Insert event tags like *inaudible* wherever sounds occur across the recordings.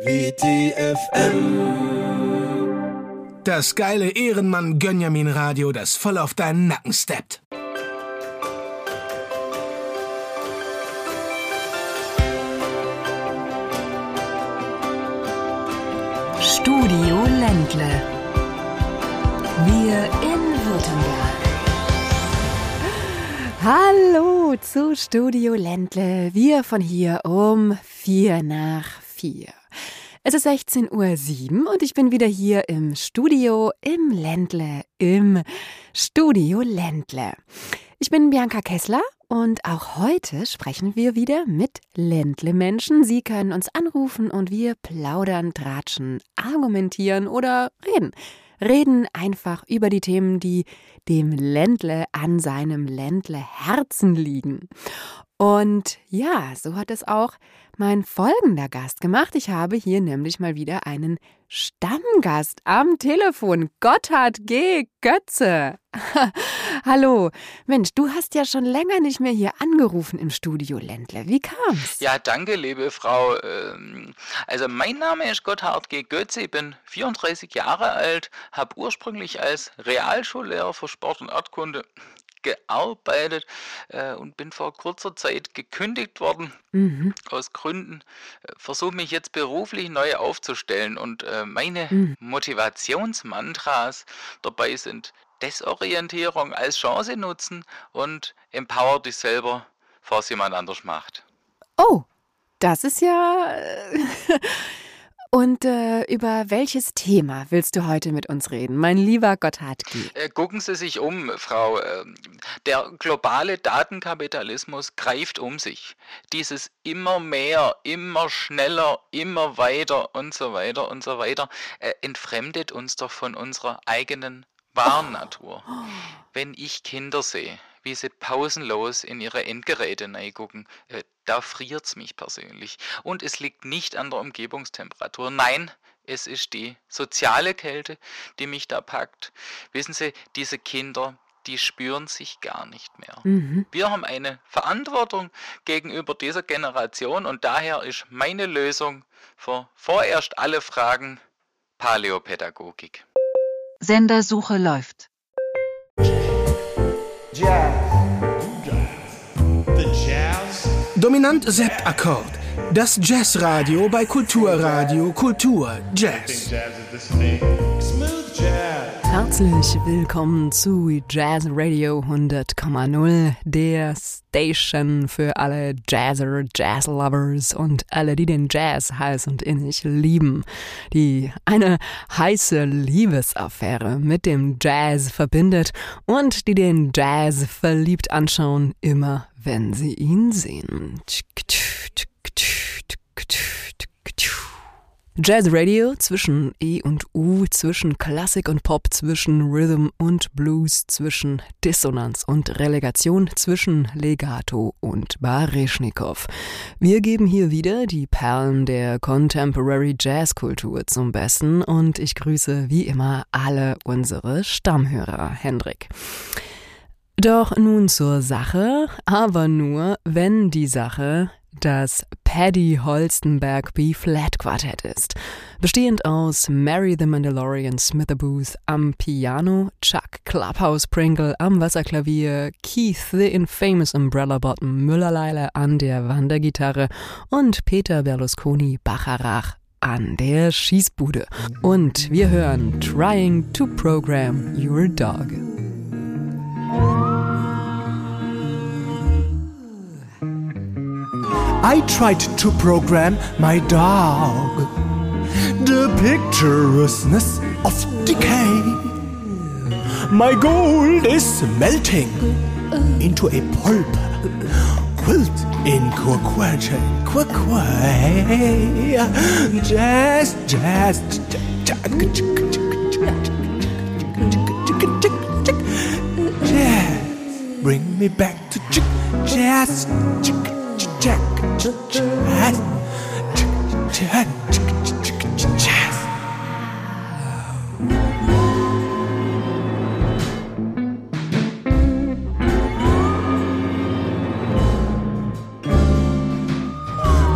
WTFM. Das geile Ehrenmann Gönjamin Radio, das voll auf deinen Nacken steppt. Studio Ländle. Wir in Württemberg. Hallo zu Studio Ländle. Wir von hier um vier nach vier. Es ist 16.07 Uhr und ich bin wieder hier im Studio im Ländle, im Studio Ländle. Ich bin Bianca Kessler und auch heute sprechen wir wieder mit Ländle-Menschen. Sie können uns anrufen und wir plaudern, tratschen, argumentieren oder reden. Reden einfach über die Themen, die dem Ländle an seinem Ländle Herzen liegen. Und ja, so hat es auch mein folgender Gast gemacht. Ich habe hier nämlich mal wieder einen Stammgast am Telefon. Gotthard G. Götze. *laughs* Hallo. Mensch, du hast ja schon länger nicht mehr hier angerufen im Studio Ländle. Wie kam's? Ja, danke, liebe Frau. Ähm, also mein Name ist Gotthard G. Götze. Ich bin 34 Jahre alt, habe ursprünglich als Realschullehrer für Sport und Erdkunde gearbeitet äh, und bin vor kurzer Zeit gekündigt worden Mhm. aus Gründen. Äh, Versuche mich jetzt beruflich neu aufzustellen und äh, meine Mhm. Motivationsmantras dabei sind Desorientierung als Chance nutzen und empower dich selber, bevor es jemand anders macht. Oh, das ist ja. *laughs* Und äh, über welches Thema willst du heute mit uns reden, mein lieber Gotthard G? Äh, Gucken Sie sich um, Frau. ähm, Der globale Datenkapitalismus greift um sich. Dieses immer mehr, immer schneller, immer weiter und so weiter und so weiter äh, entfremdet uns doch von unserer eigenen wahren Natur. Wenn ich Kinder sehe, wie sie pausenlos in ihre Endgeräte gucken, äh, da friert's mich persönlich. Und es liegt nicht an der Umgebungstemperatur. Nein, es ist die soziale Kälte, die mich da packt. Wissen Sie, diese Kinder, die spüren sich gar nicht mehr. Mhm. Wir haben eine Verantwortung gegenüber dieser Generation und daher ist meine Lösung für vorerst alle Fragen Paläopädagogik. Sendersuche läuft. Dominant Septakkord. Das Jazzradio bei Kulturradio Kultur Jazz. Herzlich willkommen zu Jazz Radio 100,0, der Station für alle Jazzer, Jazzlovers und alle, die den Jazz heiß und innig lieben, die eine heiße Liebesaffäre mit dem Jazz verbindet und die den Jazz verliebt anschauen, immer wenn sie ihn sehen. Jazz Radio zwischen E und U, zwischen Klassik und Pop, zwischen Rhythm und Blues, zwischen Dissonanz und Relegation, zwischen Legato und Baryschnikow. Wir geben hier wieder die Perlen der Contemporary Jazzkultur zum Besten und ich grüße wie immer alle unsere Stammhörer. Hendrik. Doch nun zur Sache, aber nur, wenn die Sache das Paddy Holstenberg B-Flat Quartett ist. Bestehend aus Mary the Mandalorian Smitherbooth am Piano, Chuck Clubhouse Pringle am Wasserklavier, Keith the Infamous Umbrella Bottom Müllerleile an der Wandergitarre und Peter Berlusconi Bacharach an der Schießbude. Und wir hören Trying to Program Your Dog. I tried to program my dog. The picturesqueness of decay. My gold is melting into a pulp, quilt in quaquaja, quaquay. Jazz, jazz, jazz. Bring me back to jazz,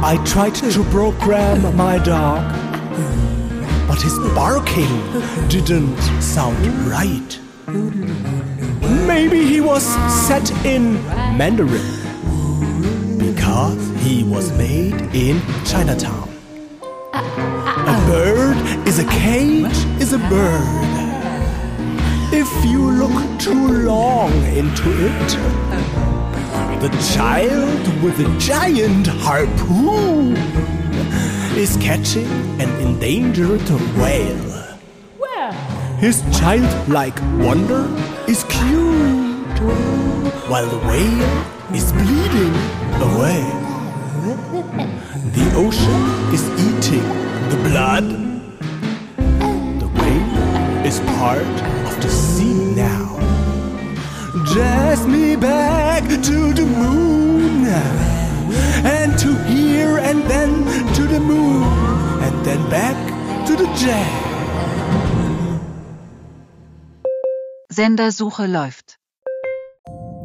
I tried to program my dog, but his barking didn't sound right. Maybe he was set in Mandarin because he was made in Chinatown. A bird is a cage is a bird. If you look too long into it, the child with a giant harpoon is catching an endangered whale. His childlike wonder is cute, while the whale is bleeding away. The ocean is eating the blood. The whale is part of the sea now. Dress me back to the moon, and to here, and then to the moon, and then back to the jazz. Sendersuche läuft.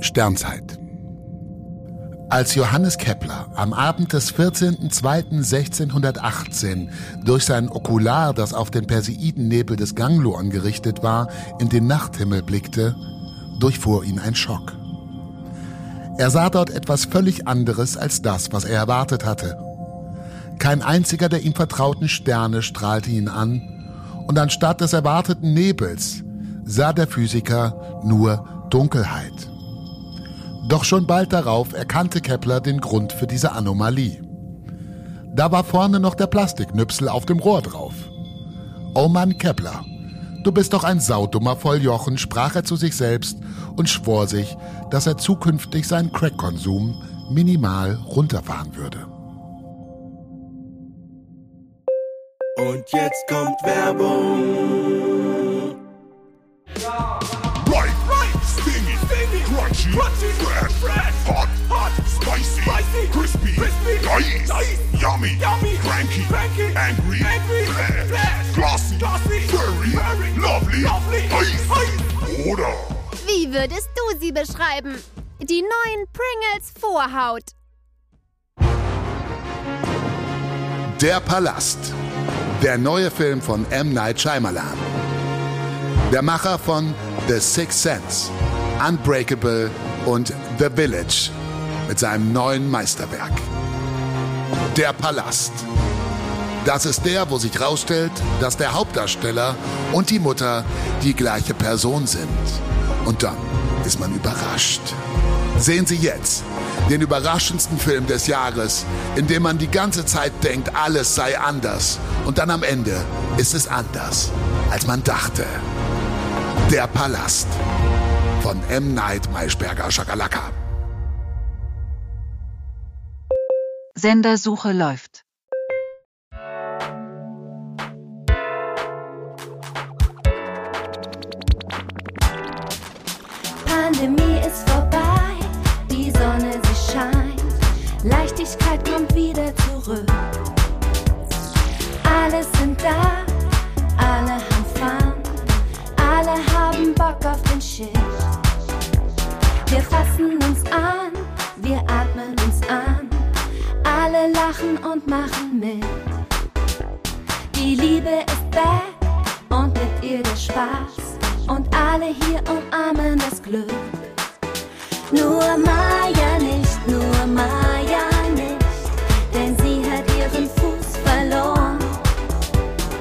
Sternzeit. Als Johannes Kepler am Abend des 14.02.1618 durch sein Okular, das auf den Perseidennebel des Ganglon gerichtet war, in den Nachthimmel blickte, durchfuhr ihn ein Schock. Er sah dort etwas völlig anderes als das, was er erwartet hatte. Kein einziger der ihm vertrauten Sterne strahlte ihn an, und anstatt des erwarteten Nebels sah der Physiker nur Dunkelheit. Doch schon bald darauf erkannte Kepler den Grund für diese Anomalie. Da war vorne noch der Plastiknüpsel auf dem Rohr drauf. Oh Mann, Kepler, du bist doch ein saudummer Volljochen, sprach er zu sich selbst und schwor sich, dass er zukünftig seinen Crack-Konsum minimal runterfahren würde. Und jetzt kommt Werbung. Crunchy, crunchy, fresh, fresh, hot, hot, spicy, spicy, crispy, crispy, nice, nice, yummy, yummy, cranky, cranky, angry, angry, flash, flash, glossy, glossy, furry, furry, lovely, lovely, heiß, heiß, oder. Wie würdest du sie beschreiben? Die neuen Pringles Vorhaut. Der Palast. Der neue Film von M. Night Shyamalan. Der Macher von The Sixth Sense, Unbreakable und The Village mit seinem neuen Meisterwerk. Der Palast. Das ist der, wo sich rausstellt, dass der Hauptdarsteller und die Mutter die gleiche Person sind. Und dann ist man überrascht. Sehen Sie jetzt den überraschendsten Film des Jahres, in dem man die ganze Zeit denkt, alles sei anders. Und dann am Ende ist es anders, als man dachte. Der Palast von M. Night Maischberger Schakalaka. Sendersuche läuft. Fassen uns an, wir atmen uns an, alle lachen und machen mit. Die Liebe ist back und mit ihr der Spaß und alle hier umarmen das Glück. Nur Maya nicht, nur Maya nicht, denn sie hat ihren Fuß verloren.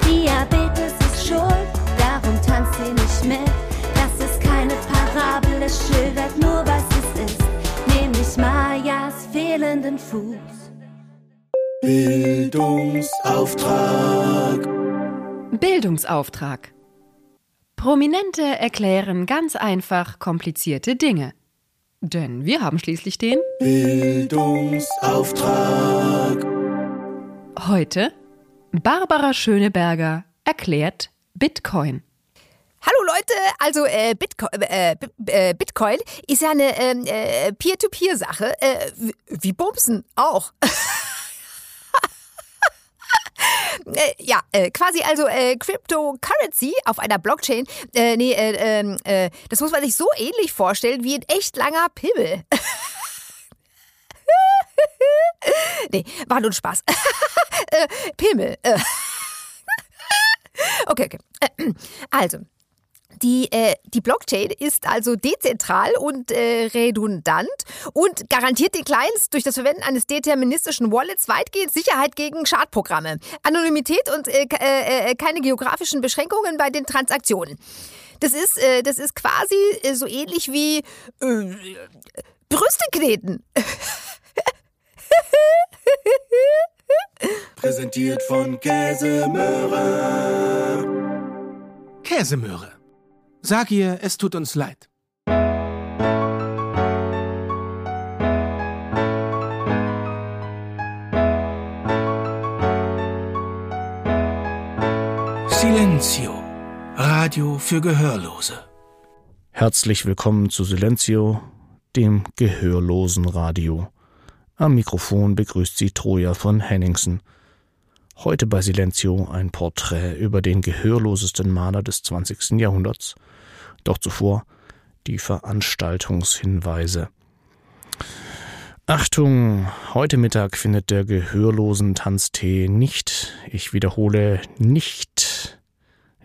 Diabetes ist schuld, darum tanzt sie nicht mit. Das ist keine Parabel, es schildert nur, Mayas fehlenden Fuß. Bildungsauftrag. Bildungsauftrag. Prominente erklären ganz einfach komplizierte Dinge. Denn wir haben schließlich den Bildungsauftrag. heute Barbara Schöneberger erklärt Bitcoin. Hallo Leute, also äh, Bitcoin, äh, Bi- äh, Bitcoin ist ja eine ähm, äh, Peer-to-Peer-Sache, äh, wie- Bumsen auch. *laughs* Äh, ja, äh, quasi also äh, Cryptocurrency auf einer Blockchain. Äh, nee, äh, ähm, äh, das muss man sich so ähnlich vorstellen wie ein echt langer Pimmel. *laughs* nee, war nur Spaß. *laughs* äh, Pimmel. Äh. okay, okay. Äh, also, die, äh, die Blockchain ist also dezentral und äh, redundant und garantiert den Clients durch das Verwenden eines deterministischen Wallets weitgehend Sicherheit gegen Schadprogramme, Anonymität und äh, äh, äh, keine geografischen Beschränkungen bei den Transaktionen. Das ist, äh, das ist quasi äh, so ähnlich wie äh, Brüste kneten. *laughs* Präsentiert von Käsemöhre. Käsemöhre. Sag ihr, es tut uns leid. Silenzio. Radio für Gehörlose. Herzlich willkommen zu Silenzio, dem gehörlosen Radio. Am Mikrofon begrüßt sie Troja von Henningsen. Heute bei Silenzio ein Porträt über den gehörlosesten Maler des 20. Jahrhunderts. Doch zuvor die Veranstaltungshinweise. Achtung, heute Mittag findet der gehörlosen Tanztee nicht, ich wiederhole, nicht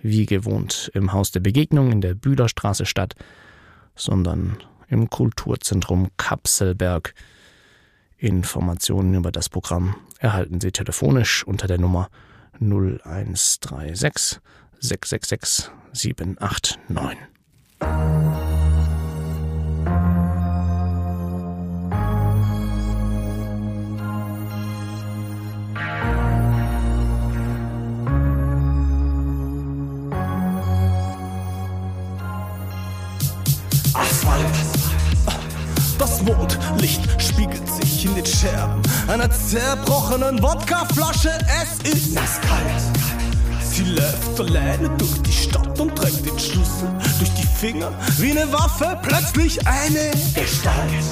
wie gewohnt im Haus der Begegnung in der Bühlerstraße statt, sondern im Kulturzentrum Kapselberg. Informationen über das Programm erhalten Sie telefonisch unter der Nummer 0136 666 789. Asphalt. Das Mondlicht spiegelt sich in den Scherben einer zerbrochenen Wodkaflasche. Es ist nasskalt. Sie läuft alleine durch die Stadt und trägt den Schlüssel durch die Finger wie eine Waffe. Plötzlich eine Gestalt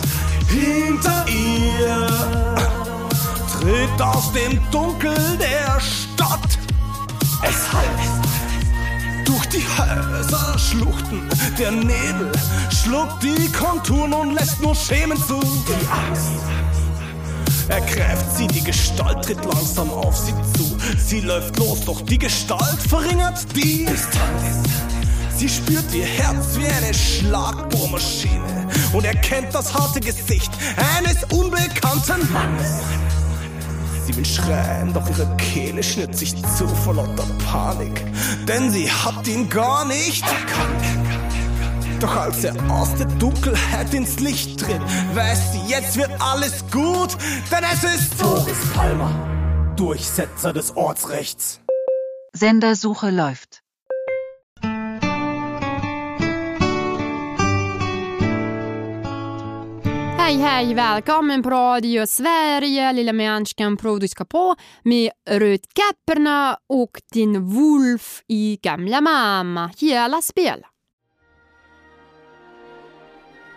hinter ihr tritt aus dem Dunkel der Stadt. Es heißt durch die Häuser schluchten. Der Nebel schluckt die Konturen und lässt nur Schemen zu. Die Angst ergreift sie, die Gestalt tritt langsam auf sie zu. Sie läuft los, doch die Gestalt verringert die Distanz. Sie spürt ihr Herz wie eine Schlagbohrmaschine und erkennt das harte Gesicht eines unbekannten Mannes. Sie will schreien, doch ihre Kehle schnitt sich zu vor lauter Panik, denn sie hat ihn gar nicht erkannt. Doch als er aus der Dunkelheit ins Licht tritt, weiß sie, jetzt wird alles gut, denn es ist Boris Palmer, Durchsetzer des Ortsrechts. Sendersuche läuft. Hej, hej, välkommen på Radio Sverige. Lilla människan producerar på med Rödkäpporna och din Wolf i Gamla mamma. Hela spel.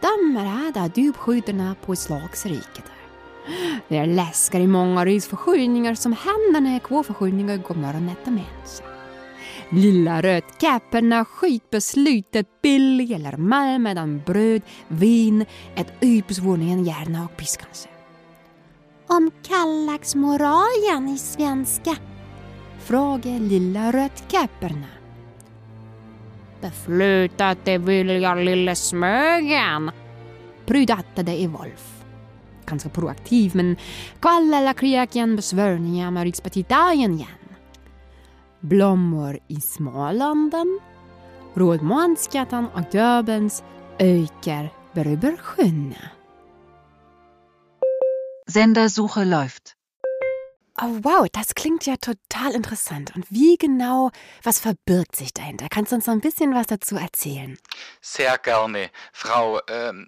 De är där duvskydarna på slagsriket. Det är läskar i många rysförskjutningar som händer när kvåförskjutningar går morgonet och mens. Lilla rödkäpporna skitbeslutet billig eller malm medan bröd, vin, ett ypsvåningen gärna och piskanse. Om kallaxmoralen i svenska? Frågar lilla rödkäpporna. Beslutet är vilja lille Smögen, prydättade Wolf. Ganska proaktiv, men kallella kriaken besvörningar med rikspetidagen igen. Blommor i Smålanden, Rådmansgatan och Göbens öker beröber sjön. Sendersuche läuft. Oh, wow, das klingt ja total interessant. Und wie genau, was verbirgt sich dahinter? Kannst du uns noch ein bisschen was dazu erzählen? Sehr gerne, Frau. Ähm,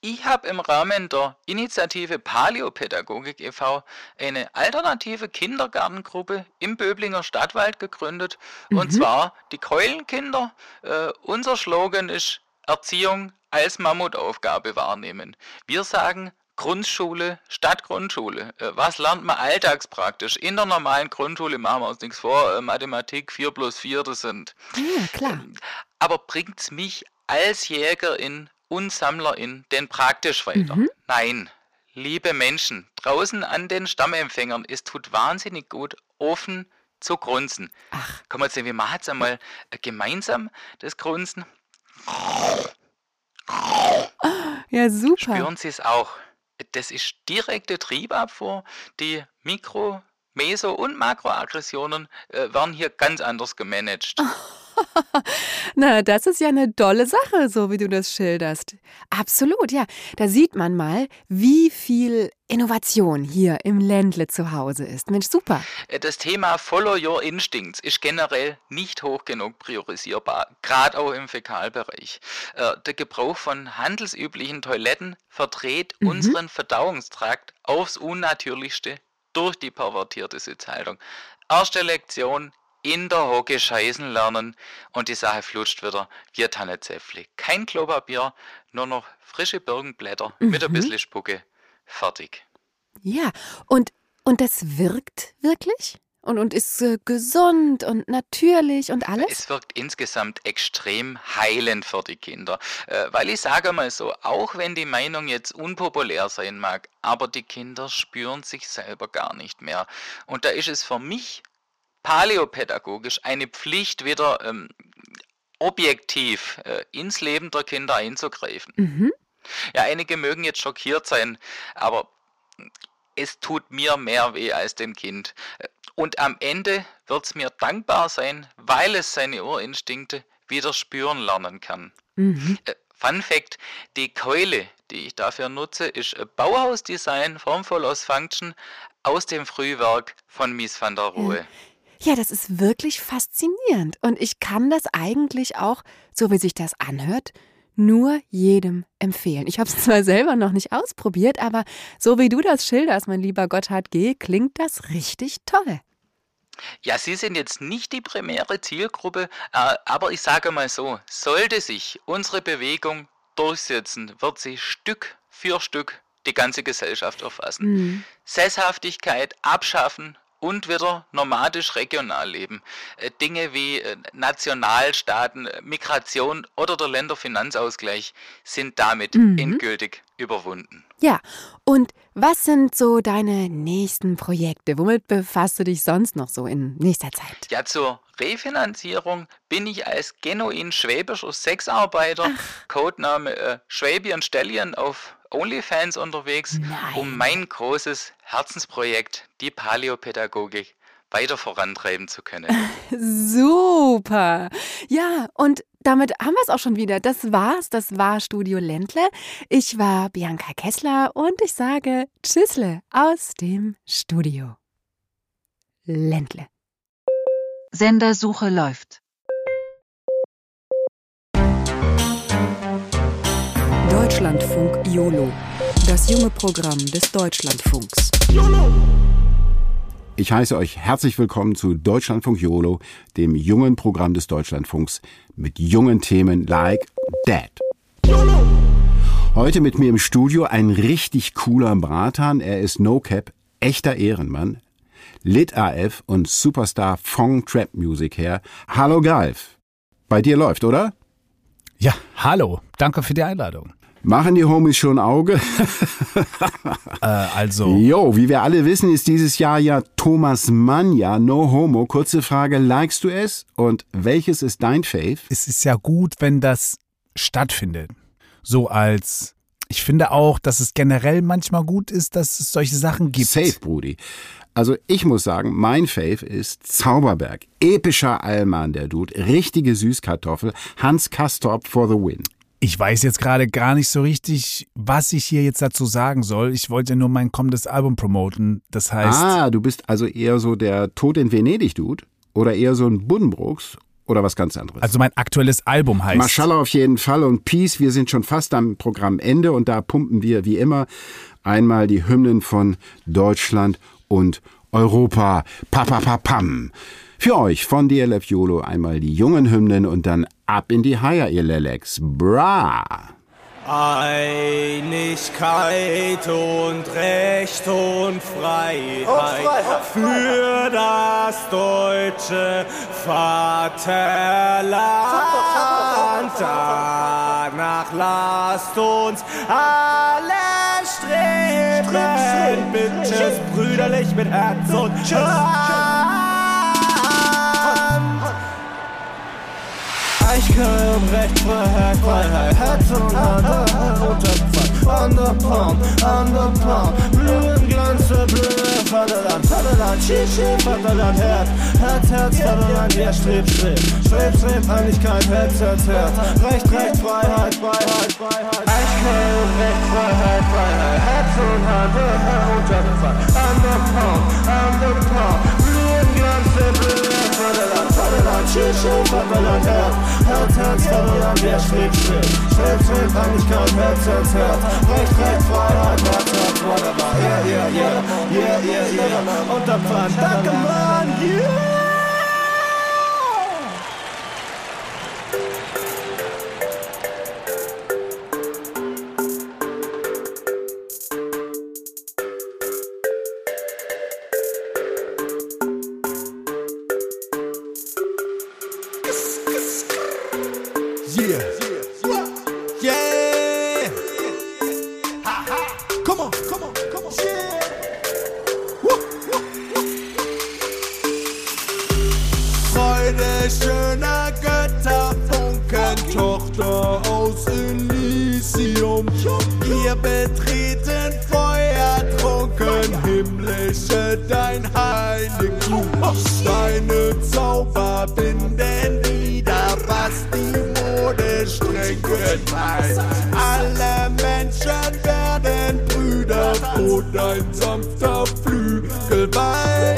ich habe im Rahmen der Initiative Paläopädagogik e.V. eine alternative Kindergartengruppe im Böblinger Stadtwald gegründet. Und Mhm. zwar die Keulenkinder. Äh, unser Slogan ist Erziehung als Mammutaufgabe wahrnehmen. Wir sagen Grundschule statt Grundschule. Äh, Was lernt man alltagspraktisch? In der normalen Grundschule machen wir uns nichts vor. äh, Mathematik 4 plus 4, das sind Ja, klar. aber bringt's mich als Jägerin und Sammlerin denn praktisch weiter? Mhm. Nein. liebe Menschen, draußen an den Stammempfängern, es tut wahnsinnig gut, offen zu grunzen. Ach. Komm mal wir machen jetzt einmal äh, gemeinsam das Grunzen. Ja, super. Spüren Sie es auch? Das ist direkte Triebabfuhr. Die Mikro-, Meso- und Makroaggressionen äh, werden hier ganz anders gemanagt. *laughs* *laughs* Na, das ist ja eine dolle Sache, so wie du das schilderst. Absolut, ja. Da sieht man mal, wie viel Innovation hier im Ländle zu Hause ist. Mensch, super. Äh, das Thema Follow Your Instincts ist generell nicht hoch genug priorisierbar, gerade auch im Fäkalbereich. Äh, der Gebrauch von handelsüblichen Toiletten verdreht mhm. unseren Verdauungstrakt aufs Unnatürlichste durch die pervertierte Sitzhaltung. Erste Lektion, in der Hocke scheißen lernen und die Sache flutscht wieder wie Tannezäpfle. Kein Klopapier, nur noch frische Birkenblätter mhm. mit ein mhm. bisschen Spucke. Fertig. Ja, und, und das wirkt wirklich? Und, und ist äh, gesund und natürlich und alles? Es wirkt insgesamt extrem heilend für die Kinder. Äh, weil ich sage mal so, auch wenn die Meinung jetzt unpopulär sein mag, aber die Kinder spüren sich selber gar nicht mehr. Und da ist es für mich paläopädagogisch eine Pflicht, wieder ähm, objektiv äh, ins Leben der Kinder einzugreifen. Mhm. Ja, einige mögen jetzt schockiert sein, aber es tut mir mehr weh als dem Kind. Und am Ende wird es mir dankbar sein, weil es seine Urinstinkte wieder spüren lernen kann. Mhm. Äh, Fun Fact: Die Keule, die ich dafür nutze, ist Bauhausdesign, formvoll aus Function aus dem Frühwerk von Mies van der Rohe. Ja. Ja, das ist wirklich faszinierend. Und ich kann das eigentlich auch, so wie sich das anhört, nur jedem empfehlen. Ich habe es *laughs* zwar selber noch nicht ausprobiert, aber so wie du das schilderst, mein lieber Gotthard G., klingt das richtig toll. Ja, Sie sind jetzt nicht die primäre Zielgruppe, äh, aber ich sage mal so, sollte sich unsere Bewegung durchsetzen, wird sie Stück für Stück die ganze Gesellschaft erfassen. Mhm. Sesshaftigkeit abschaffen und wieder nomadisch regional leben. Äh, Dinge wie äh, Nationalstaaten, äh, Migration oder der Länderfinanzausgleich sind damit mhm. endgültig überwunden. Ja, und was sind so deine nächsten Projekte? Womit befasst du dich sonst noch so in nächster Zeit? Ja, zur Refinanzierung bin ich als genuin schwäbischer Sexarbeiter, Ach. Codename äh, Schwabian Stallion auf OnlyFans unterwegs, Nein. um mein großes Herzensprojekt, die Paläopädagogik, weiter vorantreiben zu können. *laughs* Super! Ja, und damit haben wir es auch schon wieder. Das war's. Das war Studio Ländle. Ich war Bianca Kessler und ich sage Tschüssle aus dem Studio. Ländle. Sendersuche läuft. Deutschlandfunk YOLO, das junge Programm des Deutschlandfunks. YOLO! Ich heiße euch herzlich willkommen zu Deutschlandfunk YOLO, dem jungen Programm des Deutschlandfunks mit jungen Themen like Dad. YOLO! Heute mit mir im Studio ein richtig cooler Bratan. Er ist No Cap, echter Ehrenmann, Lit AF und Superstar Fong Trap Music her. Hallo Galf. Bei dir läuft, oder? Ja, hallo. Danke für die Einladung. Machen die Homies schon Auge? *laughs* äh, also. Jo, wie wir alle wissen, ist dieses Jahr ja Thomas Mann ja No Homo. Kurze Frage, likest du es? Und welches ist dein Fave? Es ist ja gut, wenn das stattfindet. So als ich finde auch, dass es generell manchmal gut ist, dass es solche Sachen gibt. Safe, Brudi. Also ich muss sagen, mein Fave ist Zauberberg. Epischer Allmann, der Dude. Richtige Süßkartoffel. Hans Kastorp for the win. Ich weiß jetzt gerade gar nicht so richtig, was ich hier jetzt dazu sagen soll. Ich wollte nur mein kommendes Album promoten. Das heißt. Ah, du bist also eher so der Tod in Venedig-Dude? Oder eher so ein Buddenbrooks? Oder was ganz anderes? Also mein aktuelles Album heißt. Mashallah auf jeden Fall und Peace. Wir sind schon fast am Programmende und da pumpen wir wie immer einmal die Hymnen von Deutschland und Europa. Papapapam. Für euch von DLF YOLO einmal die jungen Hymnen und dann ab in die Haier, ihr Lelex. Bra! Einigkeit und Recht und Freiheit, und Freiheit für das deutsche Vaterland. Danach lasst uns alle streben Bitches, brüderlich mit Herz und Eichkeim, Recht, Freiheit, Freiheit, Herz und Hand, Unterpfand, Underpound, Underpound, Blühenglanz, Blühe, Vaterland, Vaterland, Shishi, Vaterland, Herz, Herz, Herz, Vaterland, ja, Streb, Streb, Streb, Streb, Einigkeit, Herz, Herz, Herz, Recht, Recht, Freiheit, Freiheit, Freiheit, Eichkeim, Recht, Freiheit, Freiheit, Herz und Hand, Unterpfand, Underpound, Underpound, Blühenglanz, Blühe, Vaterland, Vaterland, Shishi, Vaterland, Herz, Herz, Herz, Vaterland, ja, Streb, Streb, Streb, Streb, Einigkeit, Herz, Herz, Herz, Recht, Recht, Freiheit, Herz, Herz, whatever, yeah, yeah, yeah, yeah, yeah, yeah, Unterpfand, danke, Mann, yeah! Wir betreten feuertrunken, himmlische dein Heiligtum. Deine Zauber binden wieder, was die Mode streng. Alle Menschen werden Brüder, wo dein sanfter Flügel weit.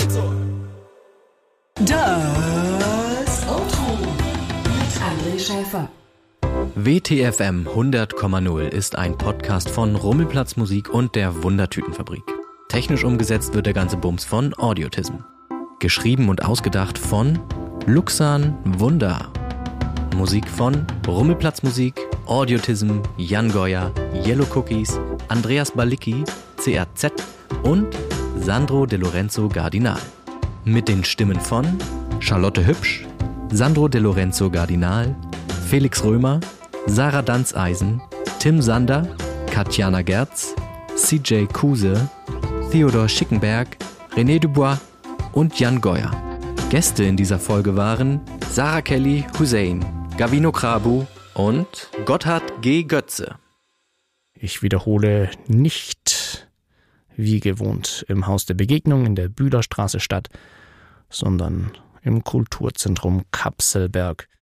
WTFM 100,0 ist ein Podcast von Rummelplatz Musik und der Wundertütenfabrik. Technisch umgesetzt wird der ganze Bums von Audiotism. Geschrieben und ausgedacht von Luxan Wunder. Musik von Rummelplatz Musik, Audiotism, Jan Goya, Yellow Cookies, Andreas Balicki, CRZ und Sandro De Lorenzo Gardinal. Mit den Stimmen von Charlotte Hübsch, Sandro De Lorenzo Gardinal, Felix Römer, Sarah Danzeisen, Tim Sander, Katjana Gerz, CJ Kuse, Theodor Schickenberg, René Dubois und Jan Goyer. Gäste in dieser Folge waren Sarah Kelly Hussein, Gavino Krabu und Gotthard G. Götze. Ich wiederhole nicht wie gewohnt im Haus der Begegnung in der Bühlerstraße statt, sondern im Kulturzentrum Kapselberg.